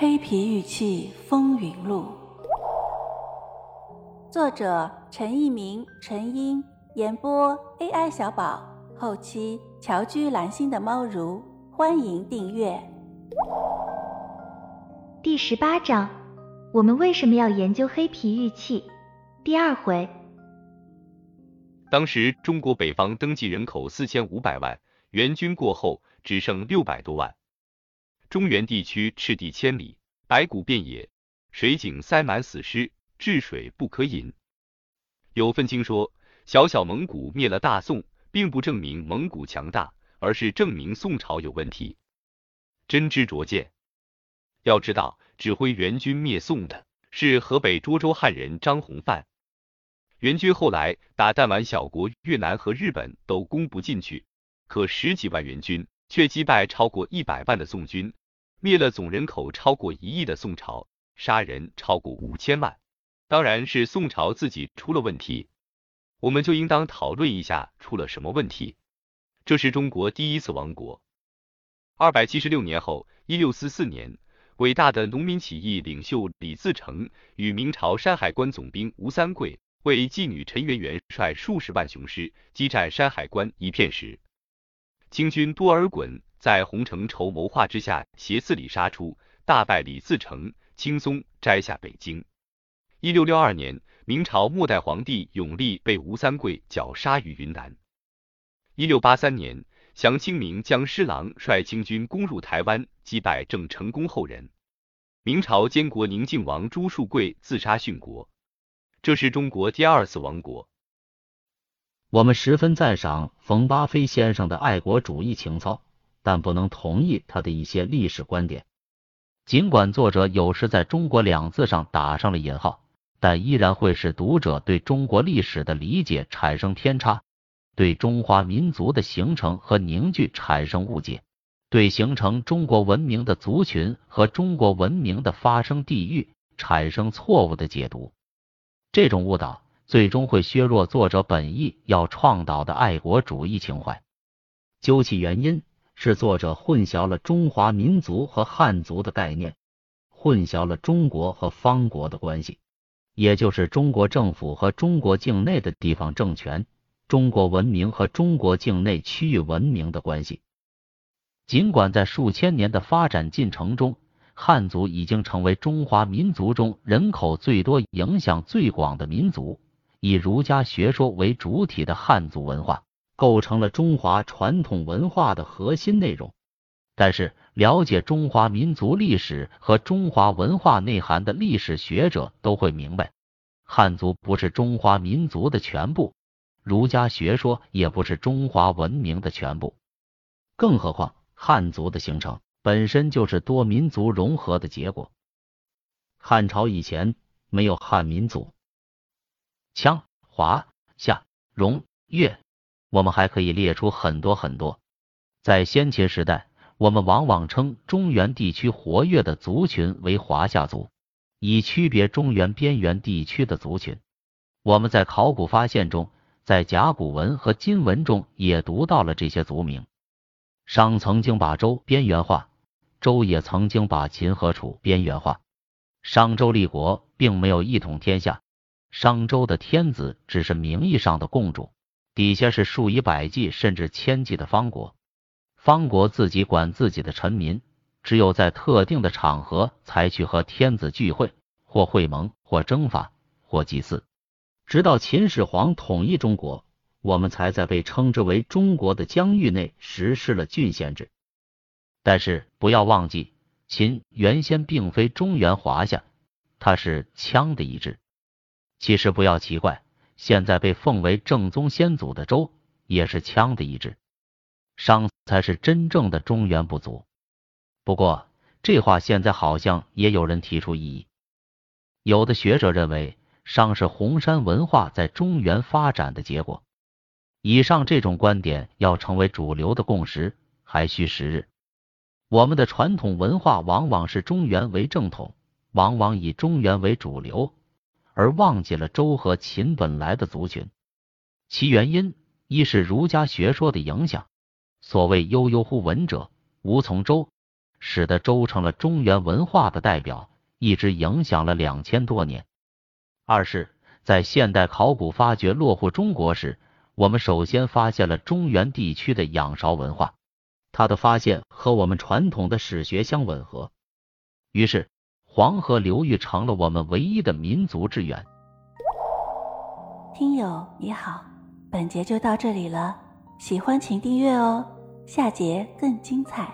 黑皮玉器风云录》，作者陈一鸣、陈英，演播 AI 小宝，后期乔居蓝心的猫如，欢迎订阅。第十八章，我们为什么要研究黑皮玉器？第二回。当时中国北方登记人口四千五百万，援军过后只剩六百多万。中原地区赤地千里，白骨遍野，水井塞满死尸，治水不可饮。有愤青说，小小蒙古灭了大宋，并不证明蒙古强大，而是证明宋朝有问题。真知灼见。要知道，指挥元军灭宋的是河北涿州汉人张弘范。元军后来打弹丸小国越南和日本都攻不进去，可十几万元军却击败超过一百万的宋军。灭了总人口超过一亿的宋朝，杀人超过五千万，当然是宋朝自己出了问题。我们就应当讨论一下出了什么问题。这是中国第一次亡国。二百七十六年后，一六四四年，伟大的农民起义领袖李自成与明朝山海关总兵吴三桂为妓女陈圆圆率数十万雄师激战山海关一片时，清军多尔衮。在洪承畴谋划之下，斜刺里杀出，大败李自成，轻松摘下北京。一六六二年，明朝末代皇帝永历被吴三桂绞杀于云南。一六八三年，降清明将施琅率清军攻入台湾，击败郑成功后人。明朝监国宁靖王朱树桂自杀殉国，这是中国第二次亡国。我们十分赞赏冯巴菲先生的爱国主义情操。但不能同意他的一些历史观点。尽管作者有时在中国两字上打上了引号，但依然会使读者对中国历史的理解产生偏差，对中华民族的形成和凝聚产生误解，对形成中国文明的族群和中国文明的发生地域产生错误的解读。这种误导最终会削弱作者本意要倡导的爱国主义情怀。究其原因。是作者混淆了中华民族和汉族的概念，混淆了中国和方国的关系，也就是中国政府和中国境内的地方政权、中国文明和中国境内区域文明的关系。尽管在数千年的发展进程中，汉族已经成为中华民族中人口最多、影响最广的民族，以儒家学说为主体的汉族文化。构成了中华传统文化的核心内容，但是了解中华民族历史和中华文化内涵的历史学者都会明白，汉族不是中华民族的全部，儒家学说也不是中华文明的全部，更何况汉族的形成本身就是多民族融合的结果。汉朝以前没有汉民族，羌、华、夏、戎、越。我们还可以列出很多很多。在先秦时代，我们往往称中原地区活跃的族群为华夏族，以区别中原边缘地区的族群。我们在考古发现中，在甲骨文和金文中也读到了这些族名。商曾经把周边缘化，周也曾经把秦和楚边缘化。商周立国并没有一统天下，商周的天子只是名义上的共主。底下是数以百计甚至千计的方国，方国自己管自己的臣民，只有在特定的场合才去和天子聚会，或会盟，或征伐，或祭祀。直到秦始皇统一中国，我们才在被称之为中国的疆域内实施了郡县制。但是不要忘记，秦原先并非中原华夏，它是羌的一支。其实不要奇怪。现在被奉为正宗先祖的周也是羌的一支，商才是真正的中原部族。不过这话现在好像也有人提出异议。有的学者认为商是红山文化在中原发展的结果。以上这种观点要成为主流的共识，还需时日。我们的传统文化往往是中原为正统，往往以中原为主流。而忘记了周和秦本来的族群，其原因一是儒家学说的影响。所谓悠悠乎文者，无从周，使得周成了中原文化的代表，一直影响了两千多年。二是，在现代考古发掘落户中国时，我们首先发现了中原地区的仰韶文化，它的发现和我们传统的史学相吻合，于是黄河流域成了我们唯一的民族之源。听友你好，本节就到这里了，喜欢请订阅哦，下节更精彩。